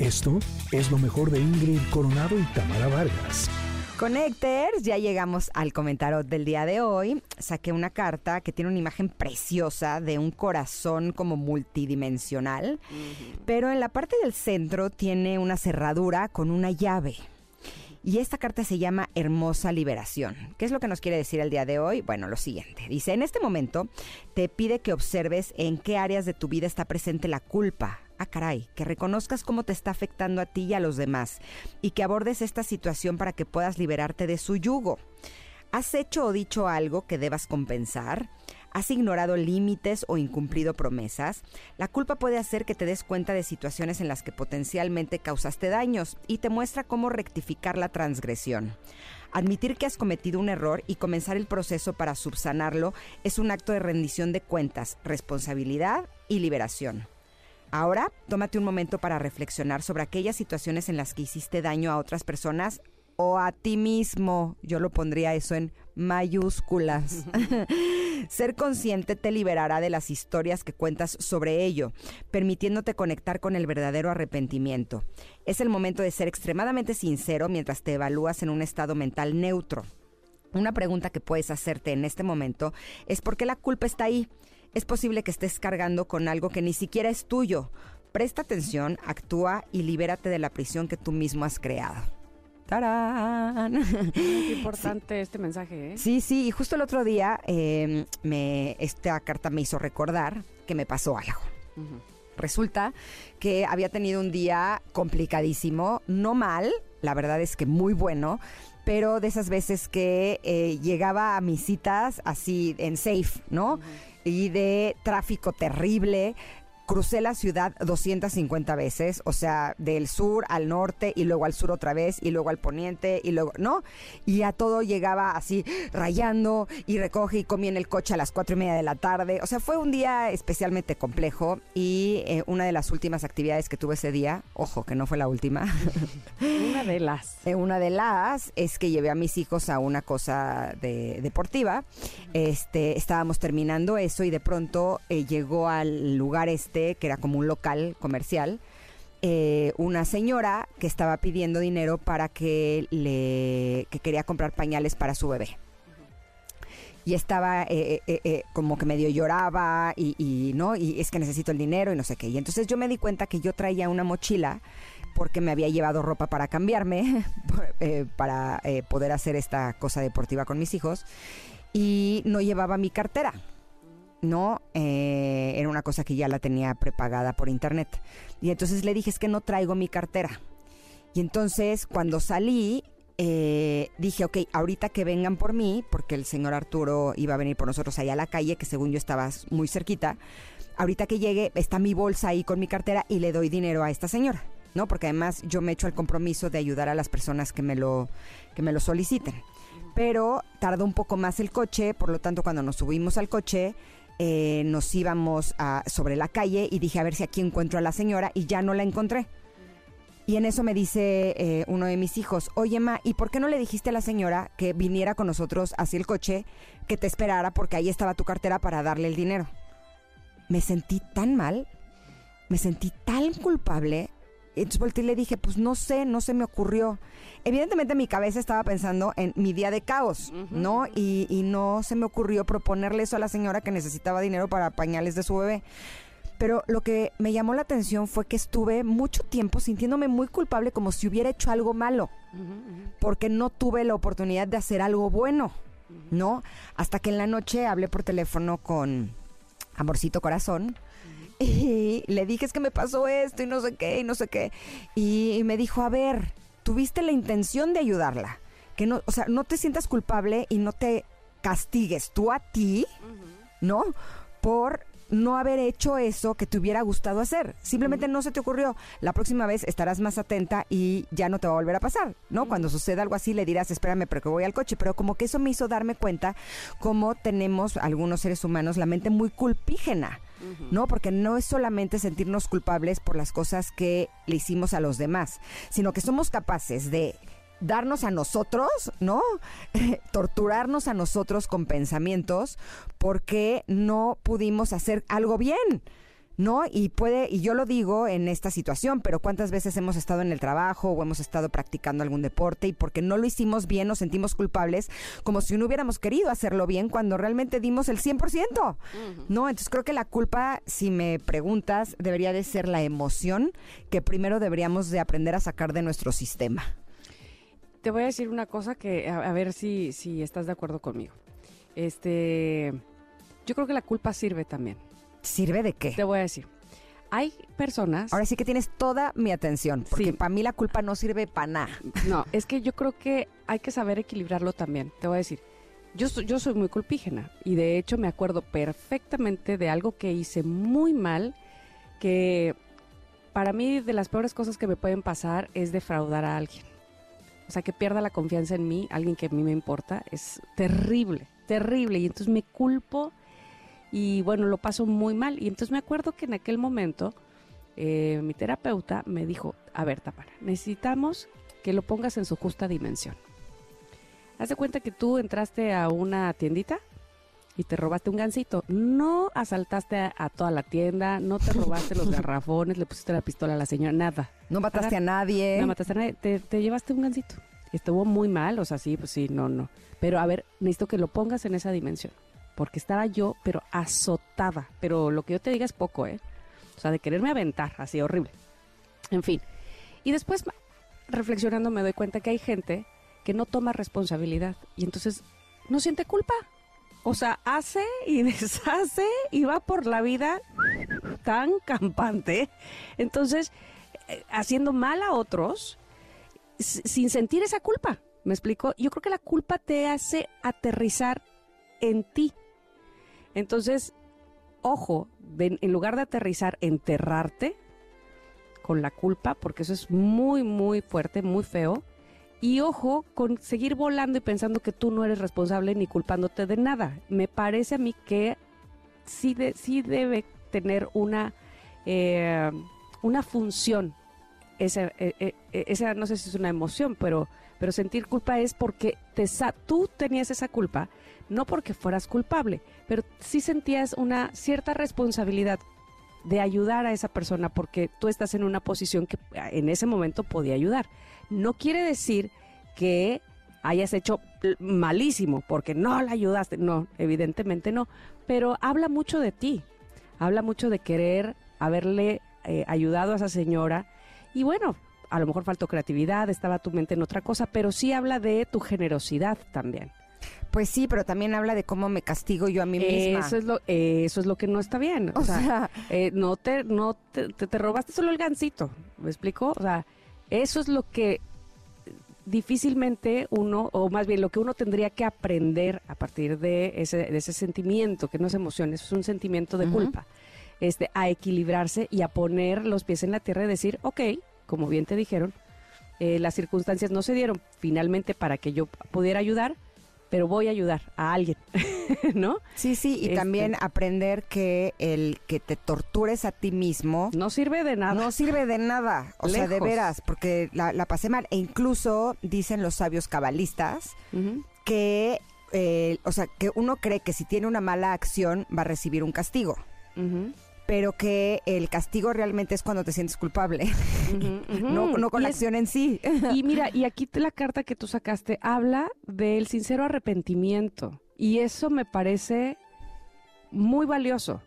Esto es lo mejor de Ingrid Coronado y Tamara Vargas. Connectors, ya llegamos al comentario del día de hoy. Saqué una carta que tiene una imagen preciosa de un corazón como multidimensional, pero en la parte del centro tiene una cerradura con una llave. Y esta carta se llama Hermosa Liberación. ¿Qué es lo que nos quiere decir el día de hoy? Bueno, lo siguiente. Dice, en este momento te pide que observes en qué áreas de tu vida está presente la culpa. Ah, caray, que reconozcas cómo te está afectando a ti y a los demás y que abordes esta situación para que puedas liberarte de su yugo. ¿Has hecho o dicho algo que debas compensar? ¿Has ignorado límites o incumplido promesas? La culpa puede hacer que te des cuenta de situaciones en las que potencialmente causaste daños y te muestra cómo rectificar la transgresión. Admitir que has cometido un error y comenzar el proceso para subsanarlo es un acto de rendición de cuentas, responsabilidad y liberación. Ahora, tómate un momento para reflexionar sobre aquellas situaciones en las que hiciste daño a otras personas o a ti mismo. Yo lo pondría eso en mayúsculas. Ser consciente te liberará de las historias que cuentas sobre ello, permitiéndote conectar con el verdadero arrepentimiento. Es el momento de ser extremadamente sincero mientras te evalúas en un estado mental neutro. Una pregunta que puedes hacerte en este momento es por qué la culpa está ahí. Es posible que estés cargando con algo que ni siquiera es tuyo. Presta atención, actúa y libérate de la prisión que tú mismo has creado. ¡Tarán! Qué importante este mensaje, ¿eh? Sí, sí, y justo el otro día eh, me, esta carta me hizo recordar que me pasó algo. Resulta que había tenido un día complicadísimo, no mal, la verdad es que muy bueno, pero de esas veces que eh, llegaba a mis citas así en safe, ¿no? Y de tráfico terrible, crucé la ciudad 250 veces, o sea, del sur al norte y luego al sur otra vez y luego al poniente y luego, ¿no? Y a todo llegaba así rayando y recoge y comí en el coche a las cuatro y media de la tarde. O sea, fue un día especialmente complejo y eh, una de las últimas actividades que tuve ese día, ojo, que no fue la última. una de las. Eh, una de las es que llevé a mis hijos a una cosa de, deportiva. Este, estábamos terminando eso y de pronto eh, llegó al lugar este que era como un local comercial, eh, una señora que estaba pidiendo dinero para que le que quería comprar pañales para su bebé. Y estaba eh, eh, como que medio lloraba y, no, y es que necesito el dinero y no sé qué. Y entonces yo me di cuenta que yo traía una mochila porque me había llevado ropa para cambiarme, para poder hacer esta cosa deportiva con mis hijos, y no llevaba mi cartera. ¿No? Eh, era una cosa que ya la tenía prepagada por internet. Y entonces le dije, es que no traigo mi cartera. Y entonces cuando salí, eh, dije, ok, ahorita que vengan por mí, porque el señor Arturo iba a venir por nosotros allá a la calle, que según yo estaba muy cerquita, ahorita que llegue está mi bolsa ahí con mi cartera y le doy dinero a esta señora. ¿no? Porque además yo me echo el compromiso de ayudar a las personas que me lo, que me lo soliciten. Pero tardó un poco más el coche, por lo tanto cuando nos subimos al coche, eh, nos íbamos a, sobre la calle y dije a ver si aquí encuentro a la señora y ya no la encontré. Y en eso me dice eh, uno de mis hijos, oye Ma, ¿y por qué no le dijiste a la señora que viniera con nosotros hacia el coche, que te esperara porque ahí estaba tu cartera para darle el dinero? Me sentí tan mal, me sentí tan culpable entonces volteé y le dije, pues no sé, no se me ocurrió. Evidentemente mi cabeza estaba pensando en mi día de caos, ¿no? Y, y, no se me ocurrió proponerle eso a la señora que necesitaba dinero para pañales de su bebé. Pero lo que me llamó la atención fue que estuve mucho tiempo sintiéndome muy culpable como si hubiera hecho algo malo, porque no tuve la oportunidad de hacer algo bueno, ¿no? Hasta que en la noche hablé por teléfono con Amorcito Corazón y le dije, es que me pasó esto y no sé qué, y no sé qué. Y, me dijo, a ver, tuviste la intención de ayudarla. Que no, o sea, no te sientas culpable y no te castigues tú a ti, ¿no? Por no haber hecho eso que te hubiera gustado hacer. Simplemente no se te ocurrió. La próxima vez estarás más atenta y ya no te va a volver a pasar, ¿no? Cuando suceda algo así le dirás, espérame, pero que voy al coche. Pero como que eso me hizo darme cuenta cómo tenemos algunos seres humanos la mente muy culpígena. ¿No? Porque no es solamente sentirnos culpables por las cosas que le hicimos a los demás, sino que somos capaces de darnos a nosotros, ¿no? Torturarnos a nosotros con pensamientos porque no pudimos hacer algo bien. ¿No? Y puede, y yo lo digo en esta situación, pero cuántas veces hemos estado en el trabajo o hemos estado practicando algún deporte y porque no lo hicimos bien nos sentimos culpables, como si no hubiéramos querido hacerlo bien cuando realmente dimos el 100%, ¿no? Entonces creo que la culpa, si me preguntas, debería de ser la emoción que primero deberíamos de aprender a sacar de nuestro sistema. Te voy a decir una cosa que a, a ver si, si estás de acuerdo conmigo. Este, yo creo que la culpa sirve también. ¿Sirve de qué? Te voy a decir. Hay personas. Ahora sí que tienes toda mi atención, porque Sí. para mí la culpa no sirve para nada. No, es que yo creo que hay que saber equilibrarlo también. Te voy a decir. Yo, yo soy muy culpígena y de hecho me acuerdo perfectamente de algo que hice muy mal, que para mí de las peores cosas que me pueden pasar es defraudar a alguien. O sea, que pierda la confianza en mí, alguien que a mí me importa, es terrible, terrible. Y entonces me culpo y bueno, lo paso muy mal. Y entonces me acuerdo que en aquel momento eh, mi terapeuta me dijo, a ver, Tamara, necesitamos que lo pongas en su justa dimensión. Haz de cuenta que tú entraste a una tiendita y te robaste un gansito. No asaltaste a, a toda la tienda, no te robaste los garrafones, le pusiste la pistola a la señora, nada. No mataste a nadie. No mataste a nadie, te, te llevaste un gansito. Estuvo muy mal, o sea, sí, pues sí, no, no. Pero a ver, necesito que lo pongas en esa dimensión. Porque estaba yo, pero azotada. Pero lo que yo te diga es poco, ¿eh? O sea, de quererme aventar, así horrible. En fin. Y después, reflexionando, me doy cuenta que hay gente que no toma responsabilidad y entonces no siente culpa. O sea, hace y deshace y va por la vida tan campante. Entonces, eh, haciendo mal a otros sin sentir esa culpa. ¿Me explico? Yo creo que la culpa te hace aterrizar en ti. Entonces, ojo, en lugar de aterrizar, enterrarte con la culpa, porque eso es muy, muy fuerte, muy feo. Y ojo, con seguir volando y pensando que tú no eres responsable ni culpándote de nada. Me parece a mí que sí, de- sí debe tener una, eh, una función. Esa, eh, eh, eh, esa no sé si es una emoción, pero, pero sentir culpa es porque te tú tenías esa culpa, no porque fueras culpable, pero sí sentías una cierta responsabilidad de ayudar a esa persona porque tú estás en una posición que ah, en ese momento podía ayudar. No quiere decir que hayas hecho malísimo porque no la ayudaste, no, evidentemente no, pero habla mucho de ti, habla mucho de querer haberle eh, ayudado a esa señora y bueno, a lo mejor faltó creatividad, estaba tu mente en otra cosa, pero sí habla de tu generosidad también. Pues sí, pero también habla de cómo me castigo yo a mí misma. Eso es lo, eso es lo que no está bien. o sea, Eh, no te, no te, te, te robaste solo el gancito, ¿me explico? O sea, eso es lo que difícilmente uno, o más bien lo que uno tendría que aprender a partir de ese, de ese sentimiento, que no es emoción, es un sentimiento de culpa, este, a equilibrarse y a poner los pies en la tierra y decir, ok, como bien te dijeron, eh, las circunstancias no se dieron finalmente para que yo pudiera ayudar, pero voy a ayudar a alguien, ¿no? sí, sí, y este- también aprender que el que te tortures a ti mismo No sirve de nada. no sirve de nada. O sea, de veras, porque la, la pasé mal. E incluso dicen los sabios cabalistas que, eh, o sea, que uno cree que si tiene una mala acción va a recibir un castigo. Pero que el castigo realmente es cuando te sientes culpable, no, no con Y la es- acción en sí. Y mira, y aquí la carta que tú sacaste habla del sincero arrepentimiento. Y eso me parece muy valioso.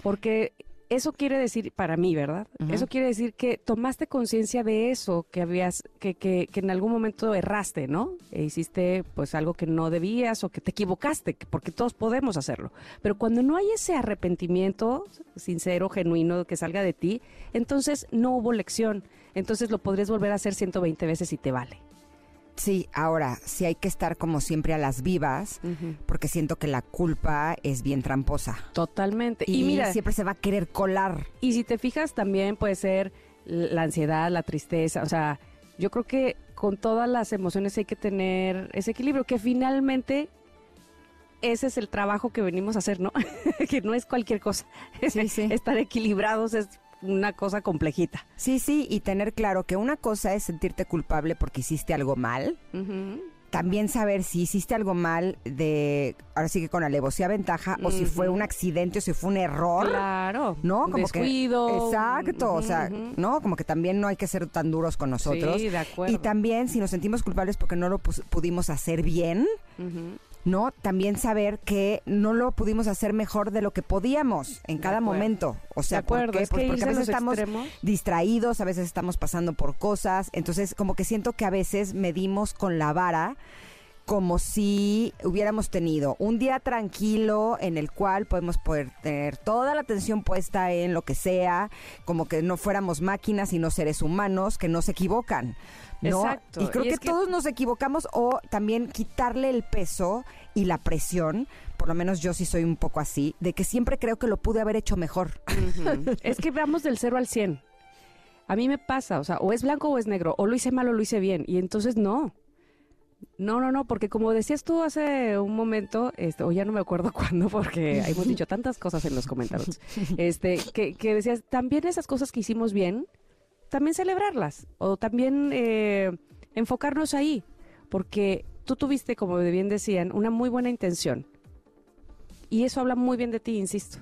Porque eso quiere decir, para mí, ¿verdad? Eso quiere decir que tomaste conciencia de eso que habías, que, que, que en algún momento erraste, ¿no? E hiciste pues algo que no debías o que te equivocaste, que- porque todos podemos hacerlo. Pero cuando no hay ese arrepentimiento sincero, genuino, que salga de ti, entonces no hubo lección. Entonces lo podrías volver a hacer 120 veces y te vale. Sí, ahora, sí hay que estar como siempre a las vivas, porque siento que la culpa es bien tramposa. Totalmente. Y, Y, mira, siempre se va a querer colar. y si te fijas también puede ser la ansiedad, la tristeza, o sea, yo creo que con todas las emociones hay que tener ese equilibrio, que finalmente ese es el trabajo que venimos a hacer, ¿no? que no es cualquier cosa. Sí, sí. Estar equilibrados es una cosa complejita. Sí, sí, y tener claro que una cosa es sentirte culpable porque hiciste algo mal, también saber si hiciste algo mal de, ahora sí que con alevosía ventaja, o si fue un accidente o si fue un error. Claro. ¿No? Como Descuido. Que, exacto, o sea. ¿no? Como que también no hay que ser tan duros con nosotros. Sí, de acuerdo. Y también si nos sentimos culpables porque no lo pudimos hacer bien. ¿No? También saber que no lo pudimos hacer mejor de lo que podíamos en cada momento. O sea, ¿por qué? Pues porque a veces estamos extremos. distraídos, a veces estamos pasando por cosas. Entonces, como que siento que a veces medimos con la vara como si hubiéramos tenido un día tranquilo en el cual podemos poder tener toda la atención puesta en lo que sea, como que no fuéramos máquinas y no seres humanos que no se equivocan. ¿no? Exacto. Y creo Y que, todos nos equivocamos o también quitarle el peso y la presión, por lo menos yo sí soy un poco así, de que siempre creo que lo pude haber hecho mejor. Es que vamos del 0 al 100. A mí me pasa, o sea, o es blanco o es negro, o lo hice mal o lo hice bien, y entonces no. No, no, no, porque como decías tú hace un momento, este, o ya no me acuerdo cuándo, porque hemos dicho tantas cosas en los comentarios, este, que, que decías, también esas cosas que hicimos bien, también celebrarlas, o también eh, enfocarnos ahí, porque tú tuviste, como bien decían, una muy buena intención. Y eso habla muy bien de ti, insisto.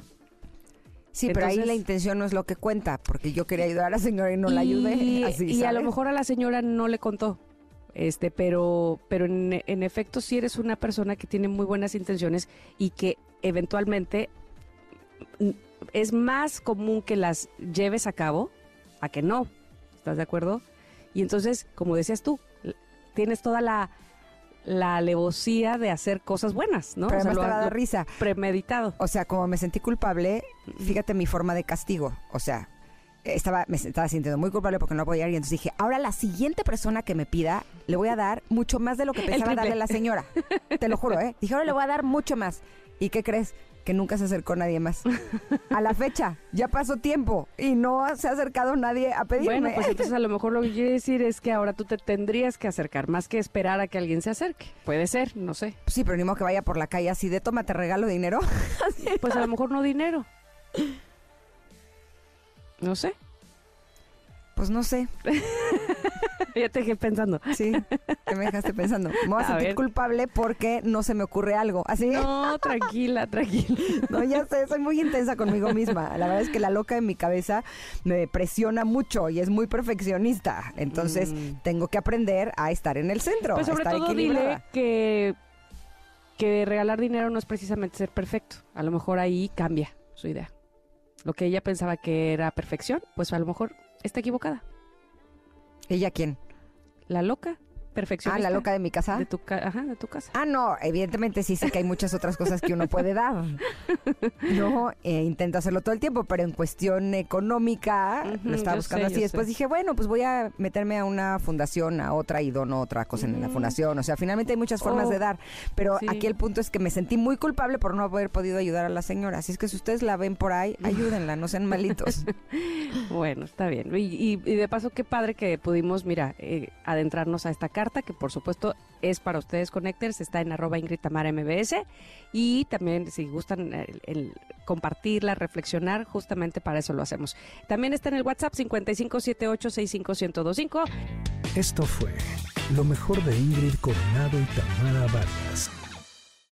Sí, pero ahí la intención no es lo que cuenta, porque yo quería ayudar a la señora y no la ayudé. Y, Así, y a lo mejor a la señora no le contó. Este, pero, pero en, en efecto, si eres una persona que tiene muy buenas intenciones y que eventualmente es más común que las lleves a cabo a que no. ¿Estás de acuerdo? Y entonces, como decías tú, tienes toda la, la alevosía de hacer cosas buenas, ¿no? Pero O sea, además lo- te va a dar lo risa. premeditado. O sea, como me sentí culpable, fíjate mi forma de castigo. O sea, estaba, me estaba sintiendo muy culpable porque no podía ir. Y entonces dije, ahora la siguiente persona que me pida, le voy a dar mucho más de lo que pensaba darle a la señora. Te lo juro, ¿eh? Dije, ahora le voy a dar mucho más. ¿Y qué crees? Que nunca se acercó nadie más. A la fecha, ya pasó tiempo y no se ha acercado nadie a pedirme. Bueno, pues entonces a lo mejor lo que quiere decir es que ahora tú te tendrías que acercar, más que esperar a que alguien se acerque. Puede ser, no sé. Sí, pero ni modo que vaya por la calle así de toma, te regalo dinero. Pues a lo mejor no dinero. No sé. Pues no sé. Ya te dejé pensando. Sí, que me dejaste pensando. Me voy a A sentir ver. culpable porque no se me ocurre algo. Así. No, tranquila, tranquila. No, ya sé, soy muy intensa conmigo misma. La verdad es que la loca en mi cabeza me presiona mucho y es muy perfeccionista. Entonces Mm. tengo que aprender a estar en el centro, Pues a sobre estar todo dile que, que regalar dinero no es precisamente ser perfecto. A lo mejor ahí cambia su idea. Lo que ella pensaba que era perfección, pues a lo mejor está equivocada. ¿Ella quién? La loca, Ah, perfeccionista. la loca de mi casa. de tu, ca- ajá, de tu casa. Ah, no, evidentemente sí sé que hay muchas otras cosas que uno puede dar. No, eh, intento hacerlo todo el tiempo, pero en cuestión económica lo estaba buscando sé, así. Después sé. dije, bueno, pues voy a meterme a una fundación, a otra y dono otra cosa en la Ujú. fundación. O sea, finalmente hay muchas formas Oh, de dar, pero sí. aquí el punto es que me sentí muy culpable por no haber podido ayudar a la señora. Así es que si ustedes la ven por ahí, ayúdenla, no sean malitos. Bueno, está bien. Y, y- y de paso, qué padre que pudimos, mira, eh, adentrarnos a esta carta, que por supuesto es para ustedes Connectors, está en arroba Ingrid Tamara MBS. Y también, si gustan el, compartirla, reflexionar, justamente para eso lo hacemos. También está en el WhatsApp 5578651025. Esto fue lo mejor de Ingrid Coronado y Tamara Vargas.